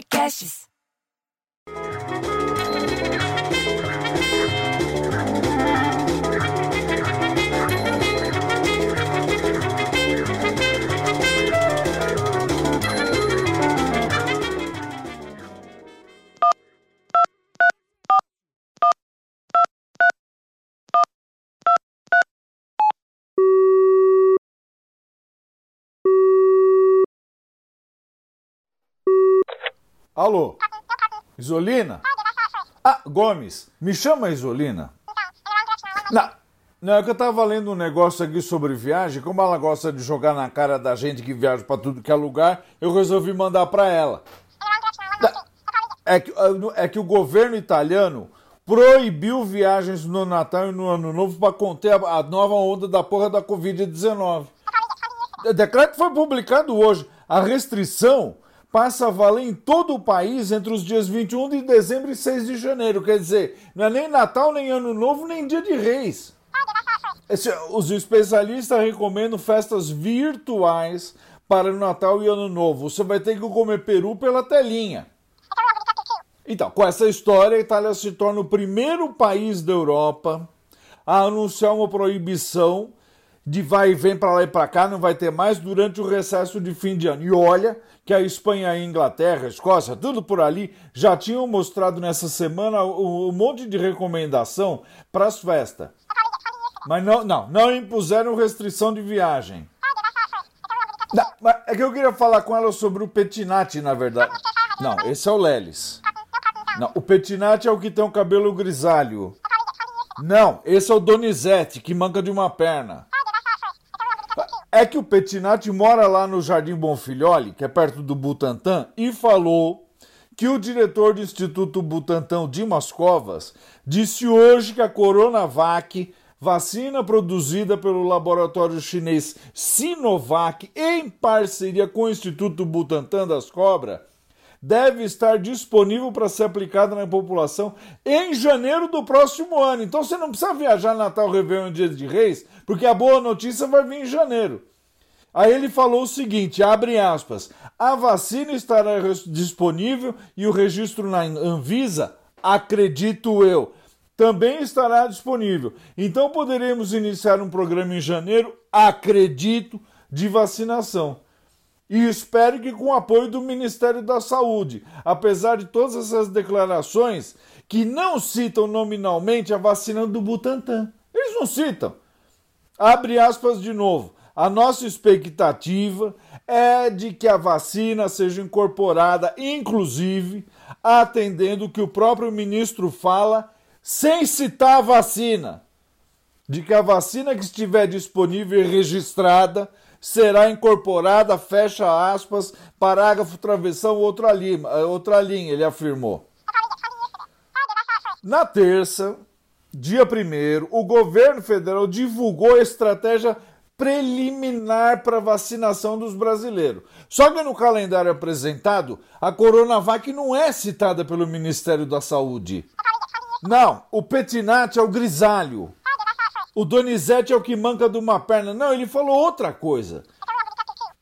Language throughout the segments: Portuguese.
podcasts. Alô? Isolina? Ah, Gomes, me chama Isolina. Não, não, é que eu tava lendo um negócio aqui sobre viagem, como ela gosta de jogar na cara da gente que viaja para tudo que é lugar, eu resolvi mandar para ela. É que, é que o governo italiano proibiu viagens no Natal e no Ano Novo para conter a, a nova onda da porra da Covid-19. O decreto foi publicado hoje. A restrição passa a valer em todo o país entre os dias 21 de dezembro e 6 de janeiro. Quer dizer, não é nem Natal, nem Ano Novo, nem Dia de Reis. Os especialistas recomendam festas virtuais para o Natal e Ano Novo. Você vai ter que comer peru pela telinha. Então, com essa história, a Itália se torna o primeiro país da Europa a anunciar uma proibição de vai e vem para lá e para cá, não vai ter mais durante o recesso de fim de ano. E olha que a Espanha, a Inglaterra, a Escócia, tudo por ali, já tinham mostrado nessa semana um monte de recomendação para as festas. Mas não, não, não impuseram restrição de viagem. Não, é que eu queria falar com ela sobre o Petinati, na verdade. Não, esse é o Lelis. Não, o Petinati é o que tem o cabelo grisalho. Não, esse é o Donizete, que manca de uma perna. É que o Petinati mora lá no Jardim Bonfilholi, que é perto do Butantã, e falou que o diretor do Instituto Butantan, Dimas Covas, disse hoje que a Coronavac, vacina produzida pelo laboratório chinês Sinovac em parceria com o Instituto Butantan das Cobras, deve estar disponível para ser aplicada na população em janeiro do próximo ano. Então você não precisa viajar Natal, Réveillon e Dia de Reis, porque a boa notícia vai vir em janeiro. Aí ele falou o seguinte, abre aspas, a vacina estará disponível e o registro na Anvisa, acredito eu, também estará disponível. Então poderemos iniciar um programa em janeiro, acredito, de vacinação. E espero que com o apoio do Ministério da Saúde, apesar de todas essas declarações que não citam nominalmente a vacina do Butantan. Eles não citam. Abre aspas de novo. A nossa expectativa é de que a vacina seja incorporada, inclusive, atendendo o que o próprio ministro fala, sem citar a vacina. De que a vacina que estiver disponível e registrada será incorporada, fecha aspas, parágrafo travessão, outra linha, outra linha, ele afirmou. Na terça, dia 1 o governo federal divulgou a estratégia preliminar para vacinação dos brasileiros. Só que no calendário apresentado, a Coronavac não é citada pelo Ministério da Saúde. Não, o Petinati é o grisalho. O Donizete é o que manca de uma perna. Não, ele falou outra coisa.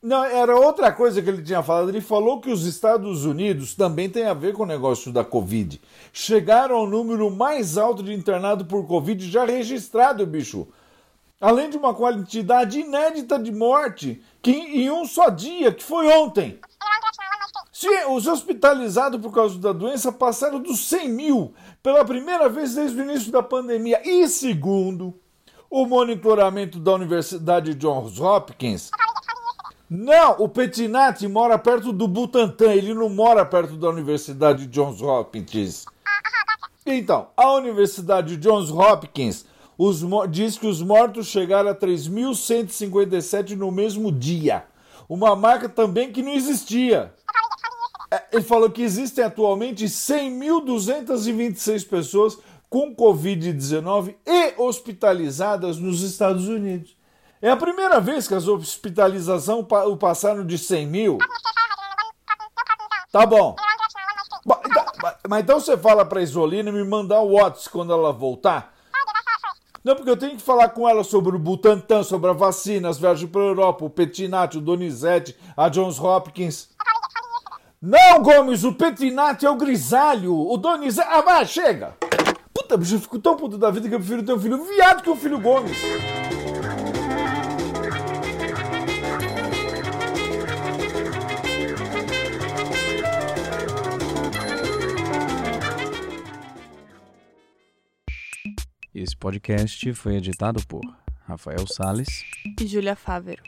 Não, era outra coisa que ele tinha falado. Ele falou que os Estados Unidos também tem a ver com o negócio da Covid. Chegaram ao número mais alto de internado por Covid já registrado, bicho. Além de uma quantidade inédita de morte que em um só dia, que foi ontem. Sim, os hospitalizados por causa da doença passaram dos 100 mil pela primeira vez desde o início da pandemia. E segundo o monitoramento da Universidade Johns Hopkins, não, o Petinati mora perto do Butantan, ele não mora perto da Universidade Johns Hopkins. Então, a Universidade Johns Hopkins os, diz que os mortos chegaram a 3.157 no mesmo dia. Uma marca também que não existia. É, ele falou que existem atualmente 100.226 pessoas com Covid-19 e hospitalizadas nos Estados Unidos. É a primeira vez que as hospitalizações passaram de 100 mil. Tá bom. Mas então você fala para a Isolina me mandar o WhatsApp quando ela voltar. Não, porque eu tenho que falar com ela sobre o Butantan, sobre a vacina, as viagens para a Europa, o Petinati, o Donizete, a Johns Hopkins. Não, Gomes, o Petrinati é o grisalho, o Donizete... Ah, vai, chega! Puta, bicho, eu fico tão puto da vida que eu prefiro ter um filho viado que um filho Gomes. Esse podcast foi editado por Rafael Sales e Júlia Fávero.